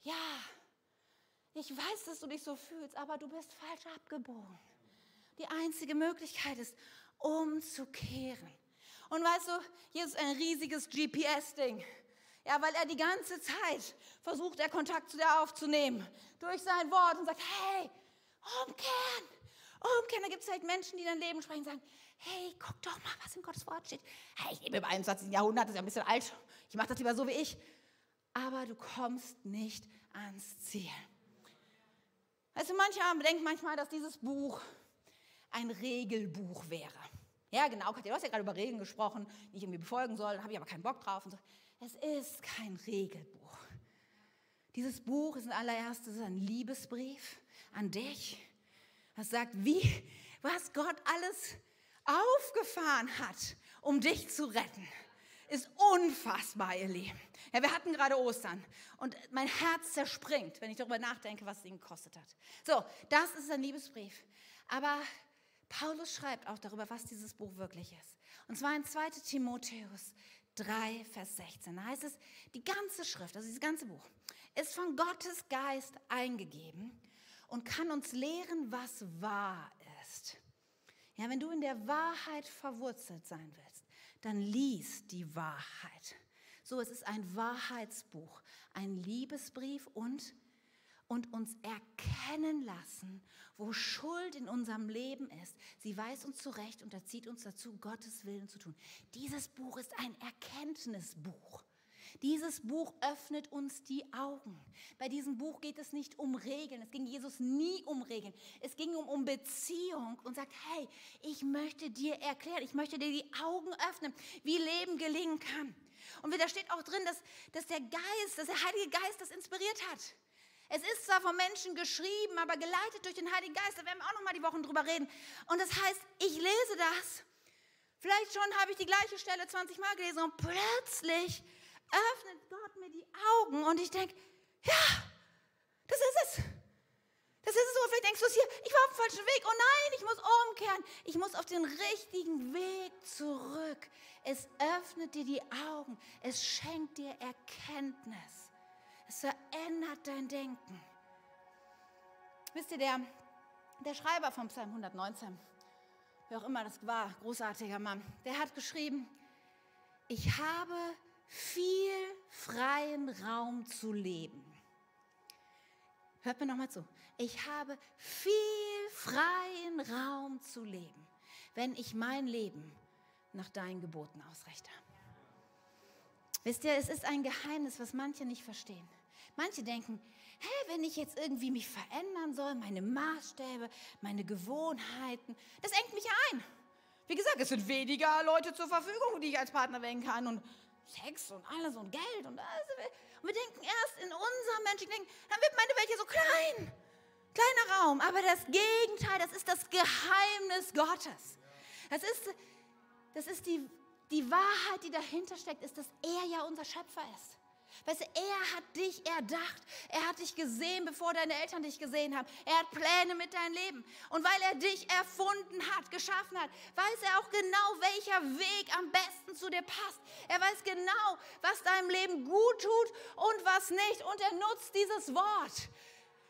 Ja, ich weiß, dass du dich so fühlst, aber du bist falsch abgebogen. Die einzige Möglichkeit ist, umzukehren. Und weißt du, Jesus ist ein riesiges GPS-Ding. Ja, weil er die ganze Zeit versucht, er Kontakt zu dir aufzunehmen. Durch sein Wort und sagt, hey, umkehren umkehren. Da gibt es halt Menschen, die dein Leben sprechen und sagen, hey, guck doch mal, was in Gottes Wort steht. Hey, ich lebe im 21. Jahrhundert, das ist ja ein bisschen alt. Ich mache das lieber so wie ich. Aber du kommst nicht ans Ziel. Weißt du, mancher denkt manchmal, dass dieses Buch ein Regelbuch wäre. Ja, genau, Katja, du hast ja gerade über Regeln gesprochen, die ich irgendwie befolgen soll, da habe ich aber keinen Bock drauf. So. Es ist kein Regelbuch. Dieses Buch ist in allererstes ein Liebesbrief an dich was sagt, wie, was Gott alles aufgefahren hat, um dich zu retten, ist unfassbar, ihr Lieben. Ja, wir hatten gerade Ostern und mein Herz zerspringt, wenn ich darüber nachdenke, was es ihn gekostet hat. So, das ist ein Liebesbrief. Aber Paulus schreibt auch darüber, was dieses Buch wirklich ist. Und zwar in 2 Timotheus 3, Vers 16. Da heißt es, die ganze Schrift, also dieses ganze Buch, ist von Gottes Geist eingegeben und kann uns lehren, was wahr ist. Ja, wenn du in der Wahrheit verwurzelt sein willst, dann lies die Wahrheit. So, es ist ein Wahrheitsbuch, ein Liebesbrief und, und uns erkennen lassen, wo Schuld in unserem Leben ist. Sie weist uns zurecht und erzieht uns dazu, Gottes Willen zu tun. Dieses Buch ist ein Erkenntnisbuch. Dieses Buch öffnet uns die Augen. Bei diesem Buch geht es nicht um Regeln. Es ging Jesus nie um Regeln. Es ging um, um Beziehung und sagt, hey, ich möchte dir erklären, ich möchte dir die Augen öffnen, wie Leben gelingen kann. Und da steht auch drin, dass, dass der Geist, dass der Heilige Geist das inspiriert hat. Es ist zwar von Menschen geschrieben, aber geleitet durch den Heiligen Geist. Da werden wir auch noch mal die Wochen drüber reden. Und das heißt, ich lese das. Vielleicht schon habe ich die gleiche Stelle 20 Mal gelesen und plötzlich öffnet Gott mir die Augen und ich denke, ja, das ist es. Das ist es. Oder vielleicht denkst du hier, ich war auf dem falschen Weg. Oh nein, ich muss umkehren. Ich muss auf den richtigen Weg zurück. Es öffnet dir die Augen. Es schenkt dir Erkenntnis. Es verändert dein Denken. Wisst ihr, der, der Schreiber vom Psalm 119, wer auch immer das war, großartiger Mann, der hat geschrieben, ich habe viel freien Raum zu leben. Hört mir nochmal zu. Ich habe viel freien Raum zu leben, wenn ich mein Leben nach deinen Geboten ausrichte. Wisst ihr, es ist ein Geheimnis, was manche nicht verstehen. Manche denken, hä, wenn ich jetzt irgendwie mich verändern soll, meine Maßstäbe, meine Gewohnheiten, das engt mich ein. Wie gesagt, es sind weniger Leute zur Verfügung, die ich als Partner wählen kann und Sex und alles und Geld und alles. Und wir denken erst in unserem menschlichen Denken, dann wird meine Welt hier so klein. Kleiner Raum. Aber das Gegenteil, das ist das Geheimnis Gottes. Das ist, das ist die, die Wahrheit, die dahinter steckt, ist, dass er ja unser Schöpfer ist. Weißt du, er hat dich erdacht. Er hat dich gesehen, bevor deine Eltern dich gesehen haben. Er hat Pläne mit deinem Leben. Und weil er dich erfunden hat, geschaffen hat, weiß er auch genau, welcher Weg am besten zu dir passt. Er weiß genau, was deinem Leben gut tut und was nicht. Und er nutzt dieses Wort.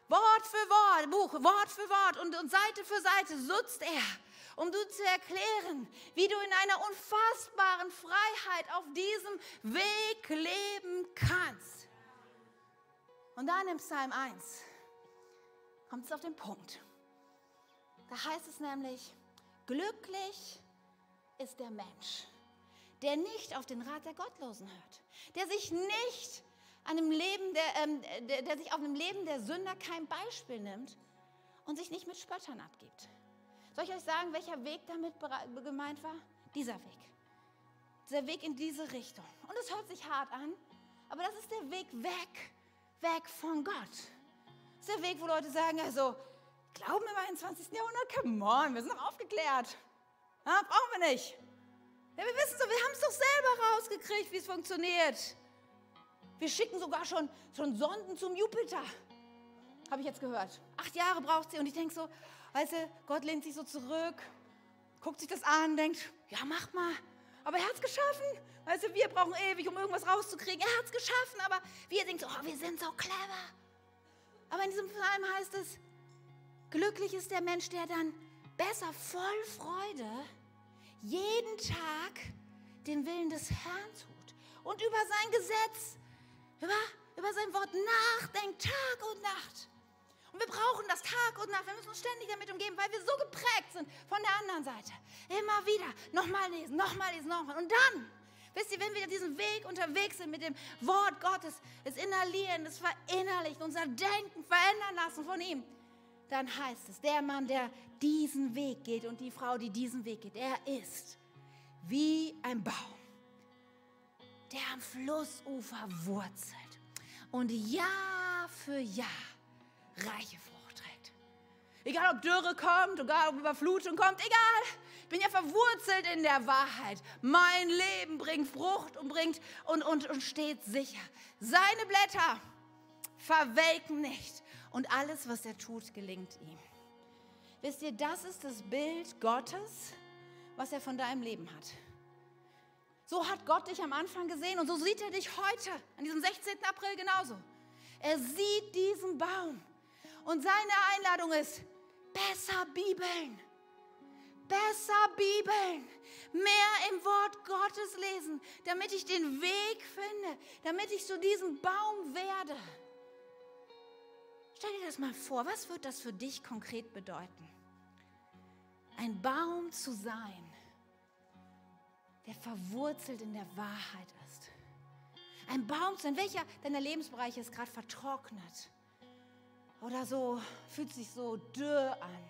Wort für Wort, Buch, Wort für Wort und, und Seite für Seite nutzt er um du zu erklären, wie du in einer unfassbaren Freiheit auf diesem Weg leben kannst. Und dann im Psalm 1 kommt es auf den Punkt. Da heißt es nämlich, glücklich ist der Mensch, der nicht auf den Rat der Gottlosen hört, der sich nicht an dem Leben der, ähm, der, der sich auf dem Leben der Sünder kein Beispiel nimmt und sich nicht mit Spöttern abgibt. Soll ich euch sagen, welcher Weg damit gemeint war? Dieser Weg. Dieser Weg in diese Richtung. Und es hört sich hart an, aber das ist der Weg weg, weg von Gott. Das ist der Weg, wo Leute sagen, also, glauben im 21. Jahrhundert? Come on, wir sind noch aufgeklärt. Ja, brauchen wir nicht. Ja, wir wissen so, wir haben es doch selber rausgekriegt, wie es funktioniert. Wir schicken sogar schon, schon Sonden zum Jupiter. Habe ich jetzt gehört. Acht Jahre braucht sie. Und ich denke so, weißt du, Gott lehnt sich so zurück, guckt sich das an, denkt, ja, mach mal. Aber er hat es geschaffen. Weißt du, wir brauchen ewig, um irgendwas rauszukriegen. Er hat es geschaffen, aber wir denken so, oh, wir sind so clever. Aber in diesem Psalm heißt es, glücklich ist der Mensch, der dann besser voll Freude jeden Tag den Willen des Herrn tut und über sein Gesetz, über, über sein Wort nachdenkt, Tag und Nacht. Und wir brauchen das Tag und Nacht. Wir müssen uns ständig damit umgeben, weil wir so geprägt sind von der anderen Seite. Immer wieder, nochmal lesen, nochmal lesen, nochmal. Und dann, wisst ihr, wenn wir diesen Weg unterwegs sind mit dem Wort Gottes, es inhalieren, es verinnerlichen, unser Denken verändern lassen von ihm, dann heißt es, der Mann, der diesen Weg geht und die Frau, die diesen Weg geht, er ist wie ein Baum, der am Flussufer wurzelt und Jahr für Jahr reiche Frucht trägt. Egal ob Dürre kommt, egal ob Überflutung kommt, egal. Ich bin ja verwurzelt in der Wahrheit. Mein Leben bringt Frucht und bringt und, und, und steht sicher. Seine Blätter verwelken nicht und alles, was er tut, gelingt ihm. Wisst ihr, das ist das Bild Gottes, was er von deinem Leben hat. So hat Gott dich am Anfang gesehen und so sieht er dich heute, an diesem 16. April genauso. Er sieht diesen Baum und seine Einladung ist, besser Bibeln, besser Bibeln, mehr im Wort Gottes lesen, damit ich den Weg finde, damit ich zu diesem Baum werde. Stell dir das mal vor, was wird das für dich konkret bedeuten? Ein Baum zu sein, der verwurzelt in der Wahrheit ist. Ein Baum zu sein, welcher deiner Lebensbereiche ist gerade vertrocknet oder so, fühlt sich so dürr an.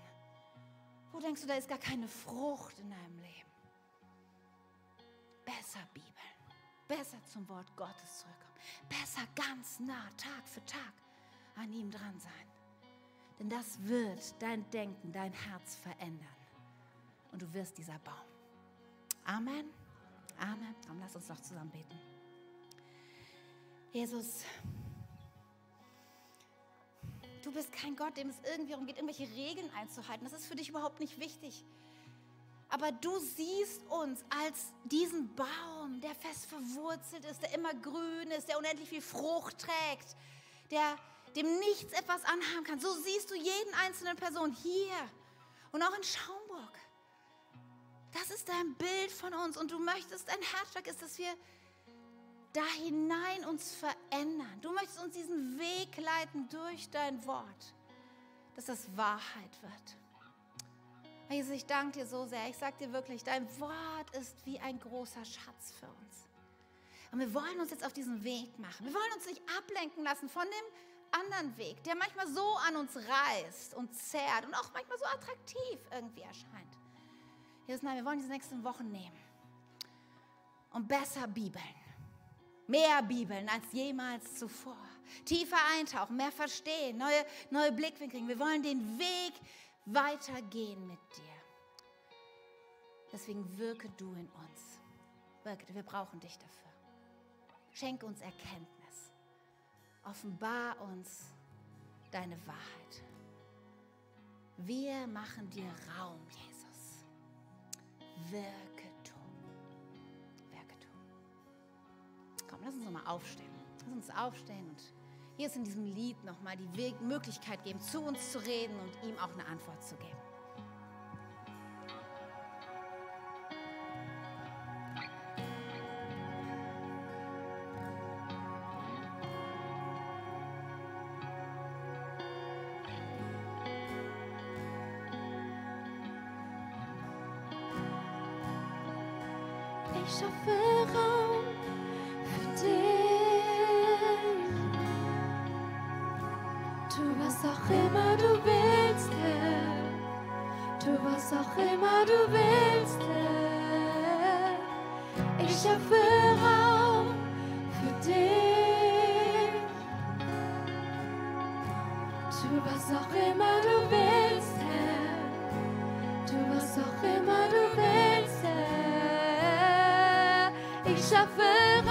Wo denkst du, da ist gar keine Frucht in deinem Leben? Besser Bibeln, besser zum Wort Gottes zurückkommen, besser ganz nah, Tag für Tag an ihm dran sein. Denn das wird dein Denken, dein Herz verändern. Und du wirst dieser Baum. Amen. Amen. Komm, lass uns doch zusammen beten. Jesus, du bist kein Gott, dem es irgendwie darum geht, irgendwelche Regeln einzuhalten. Das ist für dich überhaupt nicht wichtig. Aber du siehst uns als diesen Baum, der fest verwurzelt ist, der immer grün ist, der unendlich viel Frucht trägt, der dem nichts etwas anhaben kann. So siehst du jeden einzelnen Person hier und auch in Schaumburg. Das ist dein Bild von uns und du möchtest, dein Herzschlag ist, dass wir da hinein uns verändern. Du möchtest uns diesen Weg leiten durch dein Wort, dass das Wahrheit wird. Jesus, ich danke dir so sehr. Ich sage dir wirklich, dein Wort ist wie ein großer Schatz für uns. Und wir wollen uns jetzt auf diesen Weg machen. Wir wollen uns nicht ablenken lassen von dem anderen Weg, der manchmal so an uns reißt und zerrt und auch manchmal so attraktiv irgendwie erscheint. Jesus, nein, wir wollen diese nächsten Wochen nehmen und besser Bibeln, mehr Bibeln als jemals zuvor, tiefer eintauchen, mehr verstehen, neue, neue Blickwinkel kriegen. Wir wollen den Weg weitergehen mit dir. Deswegen wirke du in uns. Wirke, wir brauchen dich dafür. Schenke uns Erkenntnis. Offenbar uns deine Wahrheit. Wir machen dir Raum, Jesus. Wirke kommen. Lass uns nochmal aufstehen. Lass uns aufstehen und Jesus in diesem Lied nochmal die Weg Möglichkeit geben, zu uns zu reden und ihm auch eine Antwort zu geben. Ich schaffe Raum. Was auch immer du willst, Herr. Tu was auch immer du willst, Herr. Ich schaffe Raum für dich. Tu was auch immer du willst, Herr. Tu was auch immer du willst, Herr. Ich schaffe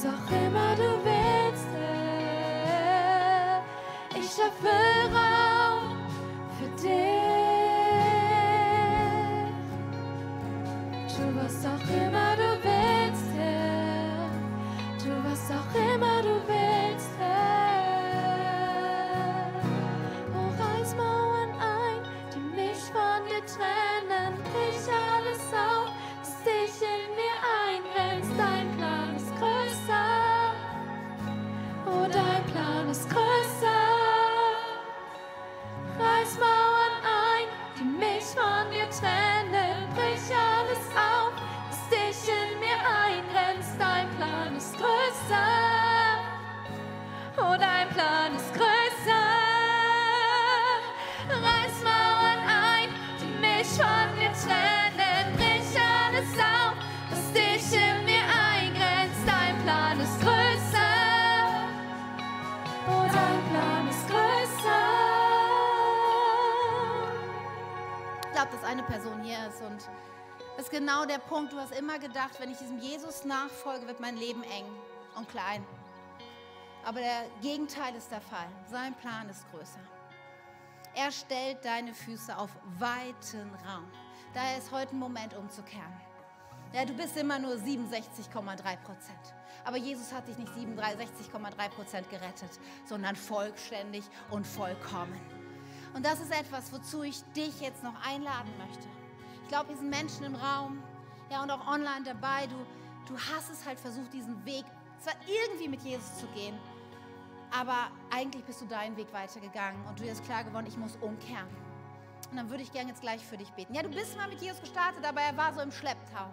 Tu Du hast immer gedacht, wenn ich diesem Jesus nachfolge, wird mein Leben eng und klein. Aber der Gegenteil ist der Fall. Sein Plan ist größer. Er stellt deine Füße auf weiten Raum. Daher ist heute ein Moment umzukehren. Ja, du bist immer nur 67,3 Prozent. Aber Jesus hat dich nicht 67,3 Prozent gerettet, sondern vollständig und vollkommen. Und das ist etwas, wozu ich dich jetzt noch einladen möchte. Ich glaube, diesen Menschen im Raum, ja, und auch online dabei, du, du hast es halt versucht, diesen Weg zwar irgendwie mit Jesus zu gehen, aber eigentlich bist du deinen Weg weitergegangen und du hast klar geworden, ich muss umkehren. Und dann würde ich gerne jetzt gleich für dich beten. Ja, du bist mal mit Jesus gestartet, aber er war so im Schlepptau.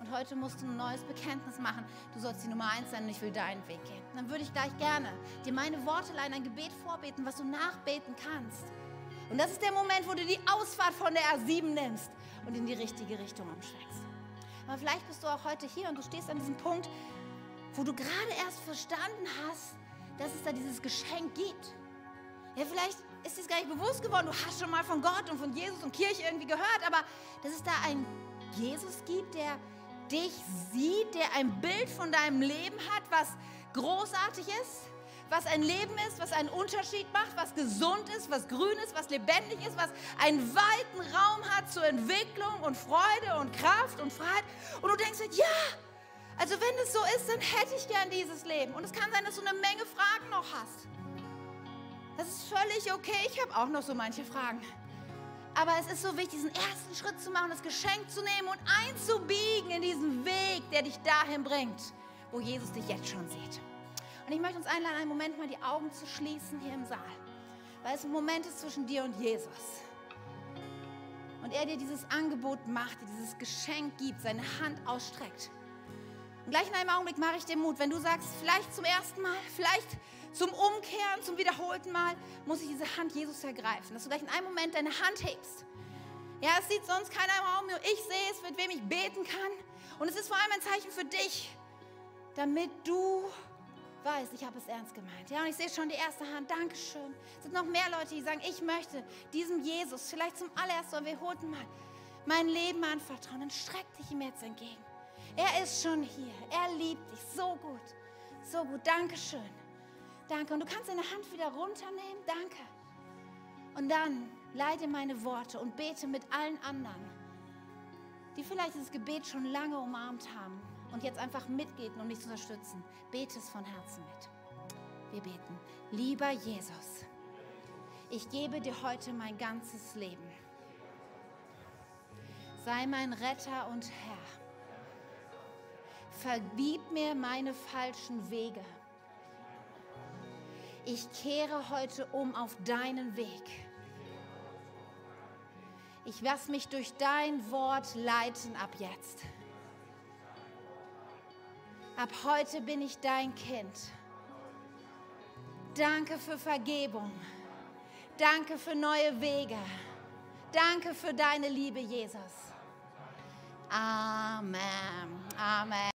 Und heute musst du ein neues Bekenntnis machen. Du sollst die Nummer eins sein und ich will deinen Weg gehen. Und dann würde ich gleich gerne dir meine Wortelein, ein Gebet vorbeten, was du nachbeten kannst. Und das ist der Moment, wo du die Ausfahrt von der A7 nimmst und in die richtige Richtung umschwenkst. Aber vielleicht bist du auch heute hier und du stehst an diesem Punkt, wo du gerade erst verstanden hast, dass es da dieses Geschenk gibt. Ja, vielleicht ist dir es gar nicht bewusst geworden. Du hast schon mal von Gott und von Jesus und Kirche irgendwie gehört, aber dass es da einen Jesus gibt, der dich sieht, der ein Bild von deinem Leben hat, was großartig ist, was ein Leben ist, was einen Unterschied macht, was gesund ist, was grün ist, was lebendig ist, was einen weiten Raum hat zur Entwicklung und Freude und Kraft und Freiheit. Und du denkst, ja, also wenn es so ist, dann hätte ich gern dieses Leben. Und es kann sein, dass du eine Menge Fragen noch hast. Das ist völlig okay. Ich habe auch noch so manche Fragen. Aber es ist so wichtig, diesen ersten Schritt zu machen, das Geschenk zu nehmen und einzubiegen in diesen Weg, der dich dahin bringt, wo Jesus dich jetzt schon sieht. Und ich möchte uns einladen, einen Moment mal die Augen zu schließen hier im Saal. Weil es ein Moment ist zwischen dir und Jesus. Und er dir dieses Angebot macht, dir dieses Geschenk gibt, seine Hand ausstreckt. Und gleich in einem Augenblick mache ich dir Mut, wenn du sagst, vielleicht zum ersten Mal, vielleicht zum Umkehren, zum wiederholten Mal, muss ich diese Hand Jesus ergreifen. Dass du gleich in einem Moment deine Hand hebst. Ja, es sieht sonst keiner im Raum, nur ich sehe es, mit wem ich beten kann. Und es ist vor allem ein Zeichen für dich, damit du weißt, ich habe es ernst gemeint. Ja, und ich sehe schon die erste Hand. Dankeschön. Es sind noch mehr Leute, die sagen, ich möchte diesem Jesus vielleicht zum allerersten oder wiederholten Mal mein Leben anvertrauen. Dann streck dich ihm jetzt entgegen. Er ist schon hier. Er liebt dich so gut. So gut. Dankeschön. Danke. Und du kannst deine Hand wieder runternehmen. Danke. Und dann leite meine Worte und bete mit allen anderen, die vielleicht dieses Gebet schon lange umarmt haben und jetzt einfach mitbeten, um mich zu unterstützen. Bete es von Herzen mit. Wir beten. Lieber Jesus, ich gebe dir heute mein ganzes Leben. Sei mein Retter und Herr. Vergib mir meine falschen Wege. Ich kehre heute um auf deinen Weg. Ich lasse mich durch dein Wort leiten ab jetzt. Ab heute bin ich dein Kind. Danke für Vergebung. Danke für neue Wege. Danke für deine Liebe, Jesus. Amen. Amen.